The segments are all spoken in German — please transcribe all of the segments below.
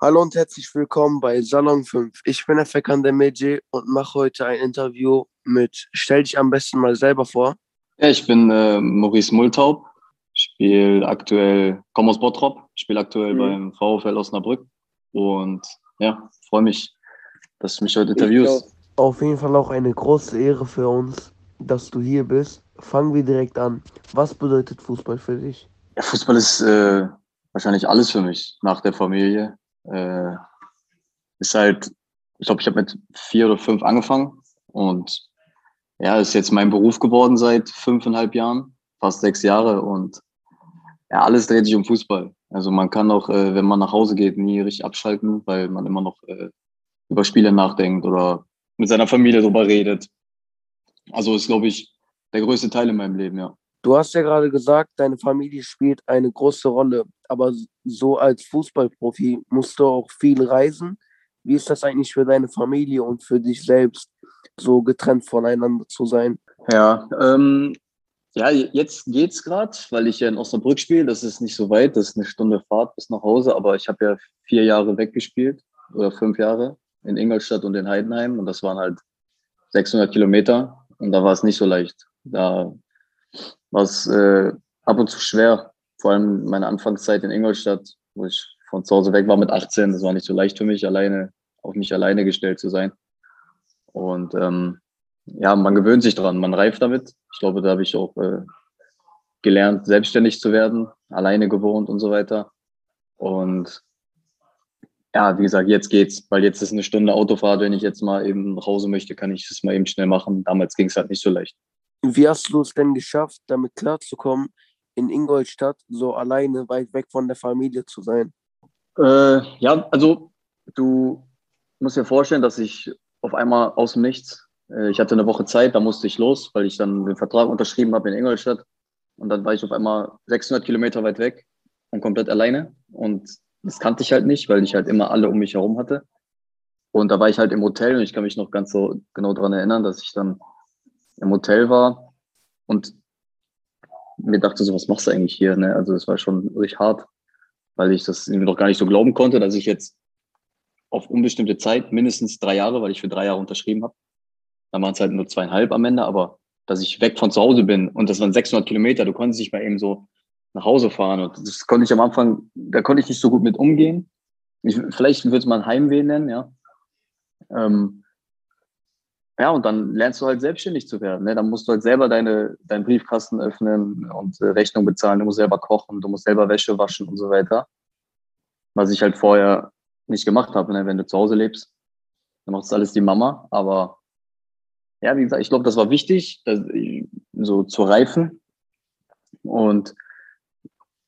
Hallo und herzlich willkommen bei Salon 5. Ich bin der Fekande Medje und mache heute ein Interview mit Stell dich am besten mal selber vor. Ja, ich bin äh, Maurice Multaub, spiele aktuell, komme aus Bottrop, spiele aktuell mhm. beim VfL Osnabrück und ja, freue mich, dass du mich heute interviewst. Auf jeden Fall auch eine große Ehre für uns, dass du hier bist. Fangen wir direkt an. Was bedeutet Fußball für dich? Ja, Fußball ist äh, wahrscheinlich alles für mich nach der Familie. Äh, ist halt, ich glaube, ich habe mit vier oder fünf angefangen und ja, ist jetzt mein Beruf geworden seit fünfeinhalb Jahren, fast sechs Jahre und ja, alles dreht sich um Fußball. Also man kann auch, äh, wenn man nach Hause geht, nie richtig abschalten, weil man immer noch äh, über Spiele nachdenkt oder mit seiner Familie darüber redet. Also ist, glaube ich, der größte Teil in meinem Leben, ja. Du hast ja gerade gesagt, deine Familie spielt eine große Rolle, aber so als Fußballprofi musst du auch viel reisen. Wie ist das eigentlich für deine Familie und für dich selbst, so getrennt voneinander zu sein? Ja, ähm, ja jetzt geht's gerade, weil ich ja in Osnabrück spiele. Das ist nicht so weit, das ist eine Stunde Fahrt bis nach Hause, aber ich habe ja vier Jahre weggespielt oder fünf Jahre in Ingolstadt und in Heidenheim und das waren halt 600 Kilometer und da war es nicht so leicht. Da war es äh, ab und zu schwer. Vor allem meine Anfangszeit in Ingolstadt, wo ich von zu Hause weg war mit 18. Das war nicht so leicht für mich, alleine auf mich alleine gestellt zu sein. Und ähm, ja, man gewöhnt sich dran, man reift damit. Ich glaube, da habe ich auch äh, gelernt, selbstständig zu werden, alleine gewohnt und so weiter. Und ja, wie gesagt, jetzt geht's, weil jetzt ist eine Stunde Autofahrt. Wenn ich jetzt mal eben nach Hause möchte, kann ich das mal eben schnell machen. Damals ging es halt nicht so leicht. Wie hast du es denn geschafft, damit klarzukommen, in Ingolstadt so alleine weit weg von der Familie zu sein? Äh, ja, also du musst dir vorstellen, dass ich auf einmal aus dem Nichts, äh, ich hatte eine Woche Zeit, da musste ich los, weil ich dann den Vertrag unterschrieben habe in Ingolstadt. Und dann war ich auf einmal 600 Kilometer weit weg und komplett alleine. Und das kannte ich halt nicht, weil ich halt immer alle um mich herum hatte. Und da war ich halt im Hotel und ich kann mich noch ganz so genau daran erinnern, dass ich dann im Hotel war und mir dachte so, was machst du eigentlich hier? Ne? Also es war schon richtig hart, weil ich das noch gar nicht so glauben konnte, dass ich jetzt auf unbestimmte Zeit, mindestens drei Jahre, weil ich für drei Jahre unterschrieben habe, dann waren es halt nur zweieinhalb am Ende, aber dass ich weg von zu Hause bin und das waren 600 Kilometer, du konntest nicht mal eben so nach Hause fahren und das konnte ich am Anfang, da konnte ich nicht so gut mit umgehen. Ich, vielleicht würde ein Heimweh nennen, ja. Ähm, ja, und dann lernst du halt selbstständig zu werden. Ne? Dann musst du halt selber deine, deinen Briefkasten öffnen und äh, Rechnung bezahlen. Du musst selber kochen, du musst selber Wäsche waschen und so weiter. Was ich halt vorher nicht gemacht habe. Ne? Wenn du zu Hause lebst, dann macht das alles die Mama. Aber ja, wie gesagt, ich glaube, das war wichtig, dass, so zu reifen. Und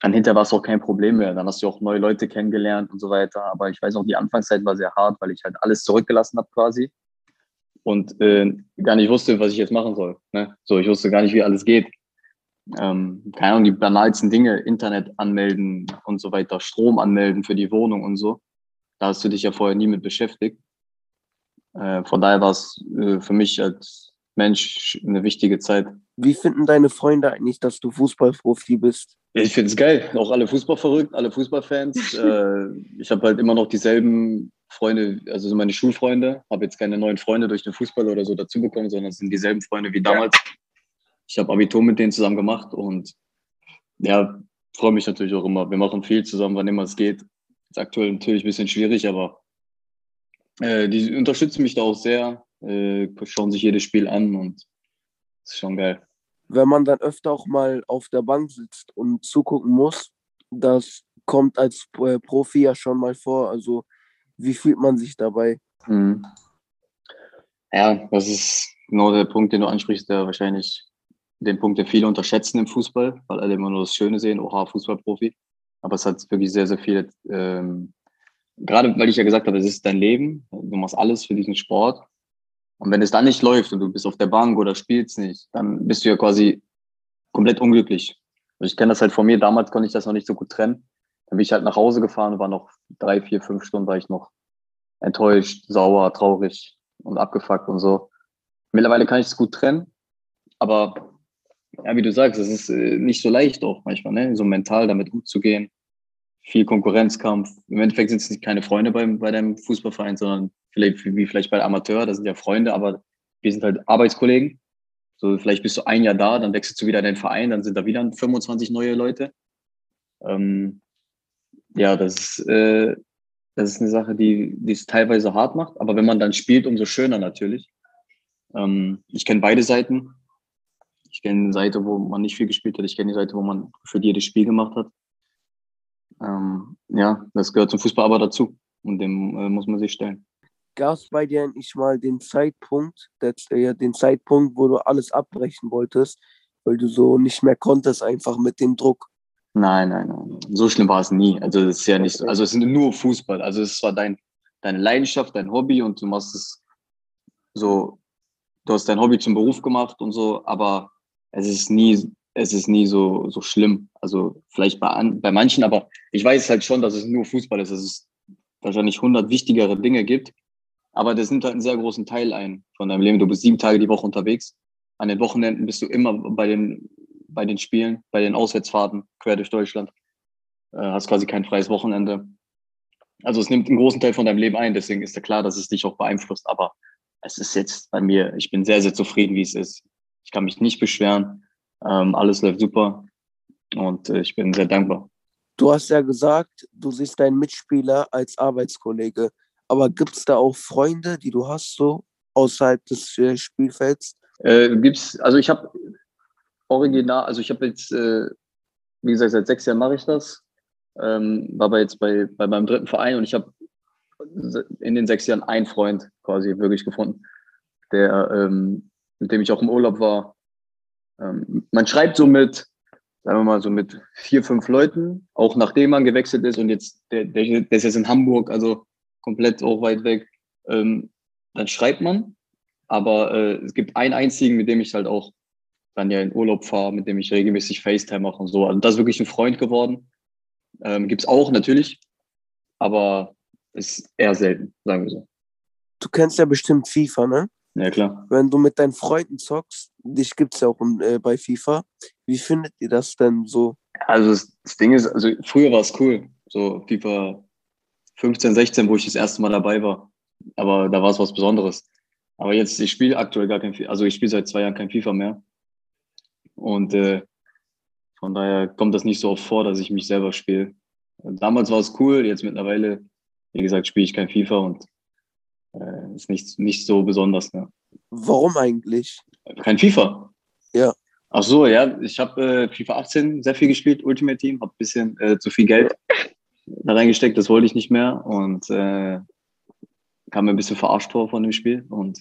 dann hinterher war es auch kein Problem mehr. Dann hast du auch neue Leute kennengelernt und so weiter. Aber ich weiß auch, die Anfangszeit war sehr hart, weil ich halt alles zurückgelassen habe quasi und äh, gar nicht wusste, was ich jetzt machen soll. Ne? So, ich wusste gar nicht, wie alles geht. Ähm, keine Ahnung, die banalsten Dinge, Internet anmelden und so weiter, Strom anmelden für die Wohnung und so. Da hast du dich ja vorher nie mit beschäftigt. Äh, von daher war es äh, für mich als Mensch eine wichtige Zeit. Wie finden deine Freunde eigentlich, dass du Fußballprofi bist? Ich finde es geil. Auch alle Fußball verrückt, alle Fußballfans. äh, ich habe halt immer noch dieselben Freunde, also meine Schulfreunde, habe jetzt keine neuen Freunde durch den Fußball oder so dazu bekommen, sondern es sind dieselben Freunde wie damals. Ja. Ich habe Abitur mit denen zusammen gemacht und ja, freue mich natürlich auch immer. Wir machen viel zusammen, wann immer es geht. Ist aktuell natürlich ein bisschen schwierig, aber äh, die unterstützen mich da auch sehr, äh, schauen sich jedes Spiel an und ist schon geil. Wenn man dann öfter auch mal auf der Bank sitzt und zugucken muss, das kommt als äh, Profi ja schon mal vor. Also wie fühlt man sich dabei? Mhm. Ja, das ist genau der Punkt, den du ansprichst, der wahrscheinlich den Punkt, den viele unterschätzen im Fußball, weil alle immer nur das Schöne sehen, oha, Fußballprofi. Aber es hat wirklich sehr, sehr viele, ähm, gerade weil ich ja gesagt habe, es ist dein Leben, du machst alles für diesen Sport. Und wenn es dann nicht läuft und du bist auf der Bank oder spielst nicht, dann bist du ja quasi komplett unglücklich. Also ich kenne das halt von mir, damals konnte ich das noch nicht so gut trennen. Dann bin ich halt nach Hause gefahren und war noch drei, vier, fünf Stunden war ich noch enttäuscht, sauer, traurig und abgefuckt und so. Mittlerweile kann ich es gut trennen, aber ja, wie du sagst, es ist äh, nicht so leicht auch manchmal, ne? so mental damit umzugehen. viel Konkurrenzkampf. Im Endeffekt sind es keine Freunde beim, bei deinem Fußballverein, sondern vielleicht wie vielleicht bei Amateur, das sind ja Freunde, aber wir sind halt Arbeitskollegen. So, vielleicht bist du ein Jahr da, dann wechselst du wieder deinen Verein, dann sind da wieder 25 neue Leute. Ähm, ja, das ist, äh, das ist eine Sache, die, es teilweise hart macht, aber wenn man dann spielt, umso schöner natürlich. Ähm, ich kenne beide Seiten. Ich kenne eine Seite, wo man nicht viel gespielt hat. Ich kenne die Seite, wo man für jedes Spiel gemacht hat. Ähm, ja, das gehört zum Fußball aber dazu und dem äh, muss man sich stellen. Gab es bei dir nicht mal den Zeitpunkt, das, äh, den Zeitpunkt, wo du alles abbrechen wolltest, weil du so nicht mehr konntest, einfach mit dem Druck? Nein, nein, nein. So schlimm war es nie. Also es ist ja nicht, also es ist nur Fußball. Also es war dein, deine Leidenschaft, dein Hobby und du machst es so, du hast dein Hobby zum Beruf gemacht und so, aber es ist nie, es ist nie so, so schlimm. Also vielleicht bei, bei manchen, aber ich weiß halt schon, dass es nur Fußball ist, dass es wahrscheinlich 100 wichtigere Dinge gibt. Aber das nimmt halt einen sehr großen Teil ein von deinem Leben. Du bist sieben Tage die Woche unterwegs. An den Wochenenden bist du immer bei den, bei den Spielen, bei den Auswärtsfahrten quer durch Deutschland. Äh, hast quasi kein freies Wochenende. Also es nimmt einen großen Teil von deinem Leben ein. Deswegen ist ja klar, dass es dich auch beeinflusst. Aber es ist jetzt bei mir, ich bin sehr, sehr zufrieden, wie es ist. Ich kann mich nicht beschweren. Ähm, alles läuft super und äh, ich bin sehr dankbar. Du hast ja gesagt, du siehst deinen Mitspieler als Arbeitskollege. Aber gibt es da auch Freunde, die du hast, so außerhalb des äh, Spielfelds? Äh, gibt's, also ich habe original, also ich habe jetzt, äh, wie gesagt, seit sechs Jahren mache ich das. Ähm, war aber jetzt bei, bei meinem dritten Verein und ich habe in den sechs Jahren einen Freund quasi wirklich gefunden, der, ähm, mit dem ich auch im Urlaub war. Ähm, man schreibt so mit, sagen wir mal, so mit vier, fünf Leuten, auch nachdem man gewechselt ist und jetzt, der, der, der ist jetzt in Hamburg, also komplett auch weit weg. Ähm, dann schreibt man, aber äh, es gibt einen einzigen, mit dem ich halt auch dann ja in Urlaub fahre, mit dem ich regelmäßig FaceTime mache und so. Also das ist wirklich ein Freund geworden. Ähm, gibt es auch natürlich, aber ist eher selten, sagen wir so. Du kennst ja bestimmt FIFA, ne? Ja, klar. Wenn du mit deinen Freunden zockst, dich gibt es ja auch äh, bei FIFA. Wie findet ihr das denn so? Also das, das Ding ist, also früher war es cool. So FIFA 15, 16, wo ich das erste Mal dabei war. Aber da war es was Besonderes. Aber jetzt, ich spiele aktuell gar kein FIFA, also ich spiele seit zwei Jahren kein FIFA mehr. Und äh, von daher kommt das nicht so oft vor, dass ich mich selber spiele. Damals war es cool, jetzt mittlerweile, wie gesagt, spiele ich kein FIFA und äh, ist nicht, nicht so besonders. Ne? Warum eigentlich? Kein FIFA. Ja. Ach so, ja, ich habe äh, FIFA 18 sehr viel gespielt, Ultimate Team, habe ein bisschen äh, zu viel Geld da reingesteckt, das wollte ich nicht mehr und äh, kam mir ein bisschen verarscht vor von dem Spiel und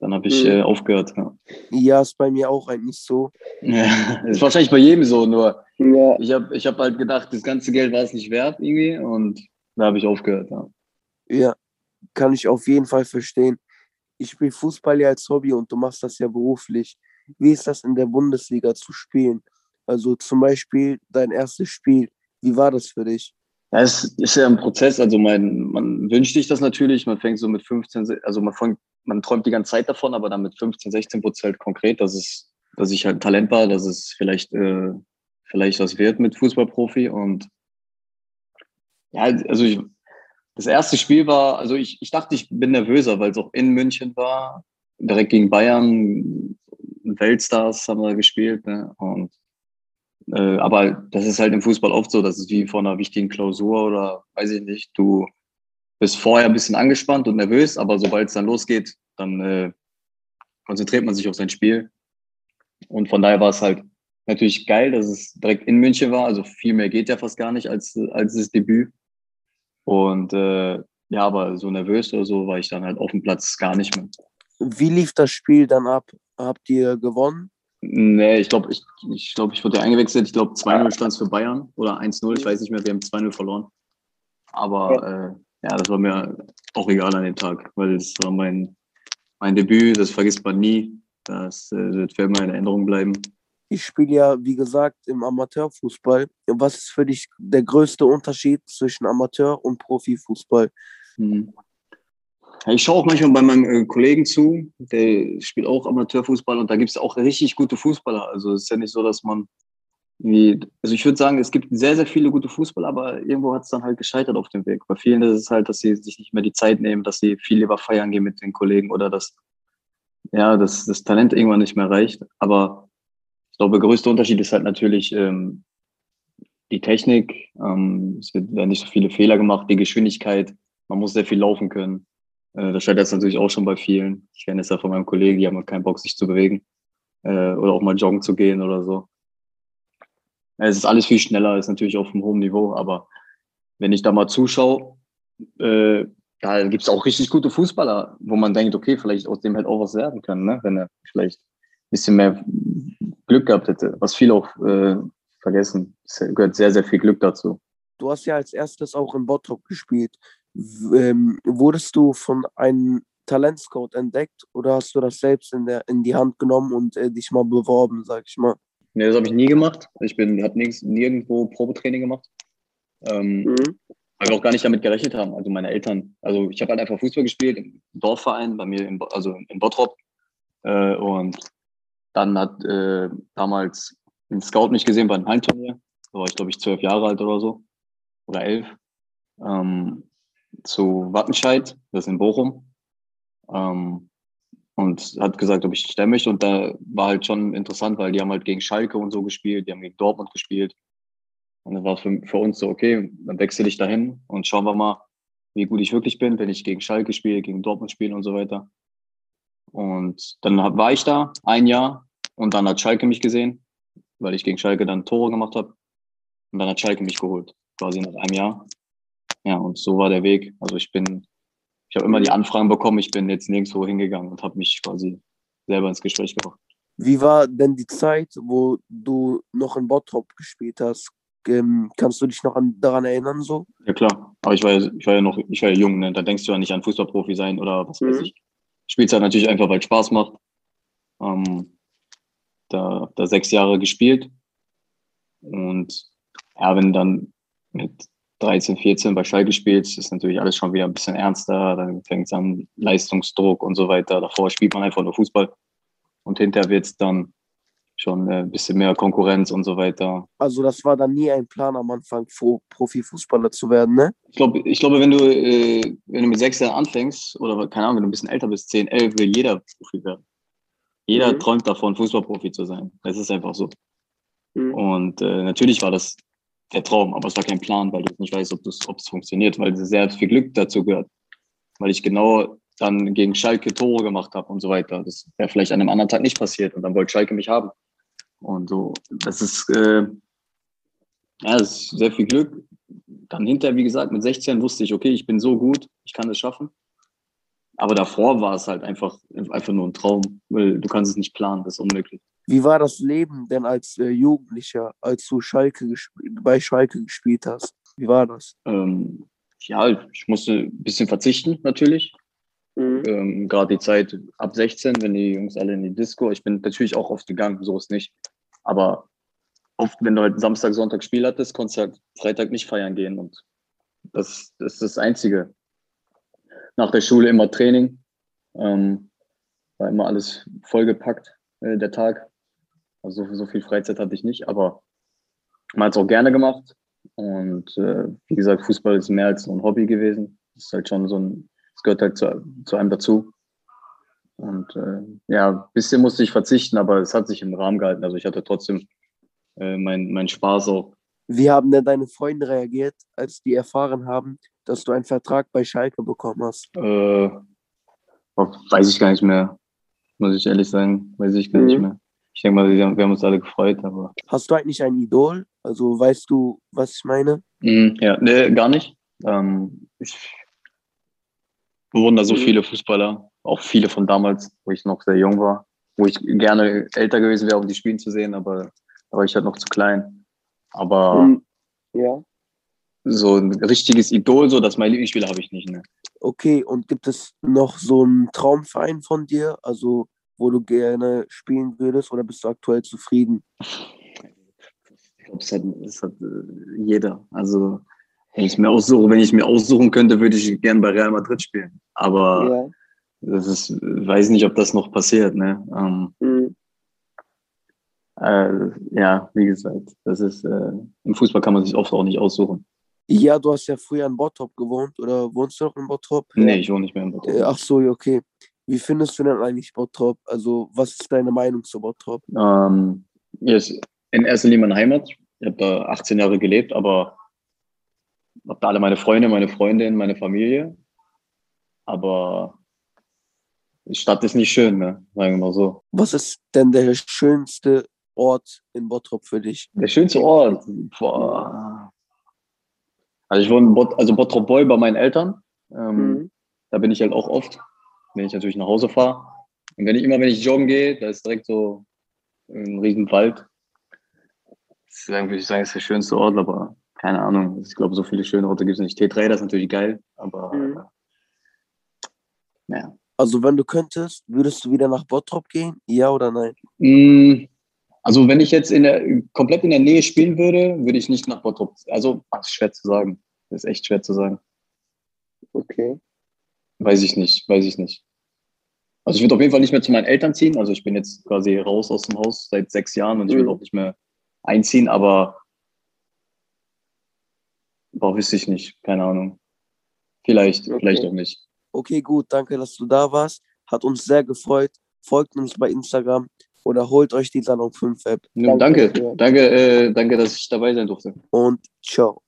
dann habe ich mhm. äh, aufgehört. Ja. ja, ist bei mir auch eigentlich so. Ja, ist wahrscheinlich bei jedem so, nur ja. ich habe ich hab halt gedacht, das ganze Geld war es nicht wert irgendwie und da habe ich aufgehört. Ja. ja, kann ich auf jeden Fall verstehen. Ich spiele Fußball ja als Hobby und du machst das ja beruflich. Wie ist das in der Bundesliga zu spielen? Also zum Beispiel dein erstes Spiel. Wie war das für dich? Ja, es ist ja ein Prozess. Also man, man wünscht sich das natürlich. Man fängt so mit 15, also man, fängt, man träumt die ganze Zeit davon, aber dann mit 15, 16 Prozent konkret, dass es, dass ich halt Talent war, dass es vielleicht, äh, vielleicht was wird mit Fußballprofi. Und ja, also ich, das erste Spiel war, also ich, ich dachte, ich bin nervöser, weil es auch in München war, direkt gegen Bayern, Weltstars haben wir gespielt. Ne? Und äh, aber das ist halt im Fußball oft so, das ist wie vor einer wichtigen Klausur oder weiß ich nicht, du bist vorher ein bisschen angespannt und nervös, aber sobald es dann losgeht, dann äh, konzentriert man sich auf sein Spiel. Und von daher war es halt natürlich geil, dass es direkt in München war. Also viel mehr geht ja fast gar nicht als, als das Debüt. Und äh, ja, aber so nervös oder so war ich dann halt auf dem Platz gar nicht mehr. Wie lief das Spiel dann ab? Habt ihr gewonnen? Nee, ich glaube, ich, ich, glaub, ich wurde ja eingewechselt. Ich glaube, 2-0 stand es für Bayern oder 1-0, ich weiß nicht mehr. Wir haben 2-0 verloren. Aber ja. Äh, das war mir auch egal an dem Tag, weil es war mein, mein Debüt, das vergisst man nie. Das äh, wird für immer in Erinnerung bleiben. Ich spiele ja, wie gesagt, im Amateurfußball. Was ist für dich der größte Unterschied zwischen Amateur- und Profifußball? Hm. Ich schaue auch manchmal bei meinem äh, Kollegen zu, der spielt auch Amateurfußball und da gibt es auch richtig gute Fußballer. Also es ist ja nicht so, dass man also ich würde sagen, es gibt sehr, sehr viele gute Fußballer, aber irgendwo hat es dann halt gescheitert auf dem Weg. Bei vielen ist es halt, dass sie sich nicht mehr die Zeit nehmen, dass sie viel lieber feiern gehen mit den Kollegen oder dass, ja, dass das Talent irgendwann nicht mehr reicht. Aber ich glaube, der größte Unterschied ist halt natürlich ähm, die Technik. Ähm, es werden nicht so viele Fehler gemacht, die Geschwindigkeit. Man muss sehr viel laufen können. Äh, das scheitert jetzt natürlich auch schon bei vielen. Ich kenne es ja von meinem Kollegen, die haben keinen Bock, sich zu bewegen äh, oder auch mal joggen zu gehen oder so. Es ist alles viel schneller, ist natürlich auf einem hohen Niveau, aber wenn ich da mal zuschaue, äh, da gibt es auch richtig gute Fußballer, wo man denkt, okay, vielleicht aus dem hätte auch was werden können, ne? wenn er vielleicht ein bisschen mehr Glück gehabt hätte. Was viele auch äh, vergessen. Es gehört sehr, sehr viel Glück dazu. Du hast ja als erstes auch in Bottrop gespielt. Ähm, wurdest du von einem Talentscout entdeckt oder hast du das selbst in, der, in die Hand genommen und äh, dich mal beworben, sag ich mal? Nee, das habe ich nie gemacht. Ich bin, habe nirgendwo Probetraining gemacht. Ähm, mhm. Weil wir auch gar nicht damit gerechnet haben. Also meine Eltern. Also ich habe halt einfach Fußball gespielt im Dorfverein bei mir, in, also in Bottrop. Äh, und dann hat äh, damals ein Scout mich gesehen bei einem Heimturnier. Da war ich, glaube ich, zwölf Jahre alt oder so. Oder elf. Ähm, zu Wattenscheid, das ist in Bochum. Ähm, und hat gesagt, ob ich stellen möchte. Und da war halt schon interessant, weil die haben halt gegen Schalke und so gespielt, die haben gegen Dortmund gespielt. Und dann war für, für uns so, okay, dann wechsle ich dahin und schauen wir mal, wie gut ich wirklich bin, wenn ich gegen Schalke spiele, gegen Dortmund spiele und so weiter. Und dann war ich da ein Jahr und dann hat Schalke mich gesehen, weil ich gegen Schalke dann Tore gemacht habe. Und dann hat Schalke mich geholt, quasi nach einem Jahr. Ja, und so war der Weg. Also ich bin ich habe immer die Anfragen bekommen, ich bin jetzt nirgendwo hingegangen und habe mich quasi selber ins Gespräch gebracht. Wie war denn die Zeit, wo du noch in Bottrop gespielt hast? Ähm, kannst du dich noch an, daran erinnern so? Ja klar, aber ich war ja, ich war ja noch, ich war ja jung, ne? da denkst du ja nicht an Fußballprofi sein oder was mhm. weiß ich. Spielst halt natürlich einfach, weil es Spaß macht. Ähm, da da sechs Jahre gespielt und ja, wenn dann mit 13, 14 bei Schalke spielt, ist natürlich alles schon wieder ein bisschen ernster. Dann fängt es an Leistungsdruck und so weiter. Davor spielt man einfach nur Fußball. Und hinterher wird es dann schon ein bisschen mehr Konkurrenz und so weiter. Also das war dann nie ein Plan am Anfang, Profifußballer zu werden, ne? Ich glaube, ich glaube, wenn du, äh, wenn du mit sechs Jahren anfängst, oder keine Ahnung, wenn du ein bisschen älter bist, zehn, elf, will jeder Profi werden. Jeder mhm. träumt davon, Fußballprofi zu sein. Das ist einfach so. Mhm. Und äh, natürlich war das der Traum, aber es war kein Plan, weil du nicht weißt, ob es funktioniert, weil sehr viel Glück dazu gehört. Weil ich genau dann gegen Schalke Tore gemacht habe und so weiter. Das wäre vielleicht an einem anderen Tag nicht passiert und dann wollte Schalke mich haben. Und so, das ist, äh, ja, das ist sehr viel Glück. Dann hinterher, wie gesagt, mit 16 wusste ich, okay, ich bin so gut, ich kann es schaffen. Aber davor war es halt einfach, einfach nur ein Traum, weil du kannst es nicht planen, das ist unmöglich. Wie war das Leben denn als äh, Jugendlicher, als du Schalke bei Schalke gespielt hast? Wie war das? Ähm, ja, ich musste ein bisschen verzichten natürlich. Mhm. Ähm, Gerade die Zeit ab 16, wenn die Jungs alle in die Disco. Ich bin natürlich auch oft gegangen, so ist nicht. Aber oft, wenn du halt Samstag, Sonntag Spiel hattest, konntest du halt Freitag nicht feiern gehen. Und das, das ist das Einzige. Nach der Schule immer Training. Ähm, war immer alles vollgepackt, äh, der Tag. Also so, so viel Freizeit hatte ich nicht, aber man hat es auch gerne gemacht. Und äh, wie gesagt, Fußball ist mehr als so ein Hobby gewesen. Es ist halt schon so ein, es gehört halt zu, zu einem dazu. Und äh, ja, ein bisschen musste ich verzichten, aber es hat sich im Rahmen gehalten. Also ich hatte trotzdem äh, meinen mein Spaß auch. Wie haben denn deine Freunde reagiert, als die erfahren haben, dass du einen Vertrag bei Schalke bekommen hast? Äh, weiß ich gar nicht mehr, muss ich ehrlich sagen. Weiß ich gar mhm. nicht mehr ich denke mal, wir haben, uns alle gefreut. Aber Hast du eigentlich ein Idol? Also weißt du, was ich meine? Mm, ja, nee, gar nicht. Ähm, ich bewundere so mhm. viele Fußballer, auch viele von damals, wo ich noch sehr jung war, wo ich gerne älter gewesen wäre, um die Spielen zu sehen, aber da war ich halt noch zu klein. Aber mhm. ja. so ein richtiges Idol, so das mein Lieblingsspieler habe ich nicht. Ne? Okay, und gibt es noch so einen Traumverein von dir? Also wo du gerne spielen würdest oder bist du aktuell zufrieden? Ich glaube, das hat, das hat äh, jeder. Also, wenn ich mir aussuche, wenn ich mir aussuchen könnte, würde ich gerne bei Real Madrid spielen. Aber ja. das ist, weiß nicht, ob das noch passiert. Ne? Ähm, mhm. Äh, ja, wie gesagt, das ist, äh, im Fußball kann man sich oft auch nicht aussuchen. Ja, du hast ja früher in Bottrop gewohnt oder wohnst du noch in Bottrop? Nee, ich wohne nicht mehr in Bottrop. Äh, Ach so, okay. Wie findest du denn eigentlich Bottrop? Also, was ist deine Meinung zu Bottrop? Ähm, ist in erster Linie meine Heimat. Ich habe da 18 Jahre gelebt, aber habe da alle meine Freunde, meine Freundin, meine Familie. Aber die Stadt ist nicht schön, ne? sagen wir mal so. Was ist denn der schönste Ort in Bottrop für dich? Der schönste Ort? Boah. Also ich wohne in Bot also Bottrop Boy bei meinen Eltern. Ähm, mhm. Da bin ich halt auch oft, wenn ich natürlich nach Hause fahre. Und wenn ich immer, wenn ich joggen gehe, da ist direkt so ein riesen Wald. Deswegen würde ich sagen, ist der schönste Ort, aber keine Ahnung. Ich glaube, so viele schöne Orte gibt es nicht. T3, das ist natürlich geil, aber mhm. ja. Also wenn du könntest, würdest du wieder nach Bottrop gehen? Ja oder nein? Mm, also wenn ich jetzt in der, komplett in der Nähe spielen würde, würde ich nicht nach Bottrop. Also das ist schwer zu sagen. Das ist echt schwer zu sagen. Okay. Weiß ich nicht, weiß ich nicht. Also ich würde auf jeden Fall nicht mehr zu meinen Eltern ziehen. Also ich bin jetzt quasi raus aus dem Haus seit sechs Jahren und ich mhm. will auch nicht mehr einziehen, aber boah, wüsste ich nicht. Keine Ahnung. Vielleicht, okay. vielleicht auch nicht. Okay, gut, danke, dass du da warst. Hat uns sehr gefreut. Folgt uns bei Instagram oder holt euch die Salon 5 App. danke, danke, danke, äh, danke, dass ich dabei sein durfte. Und ciao.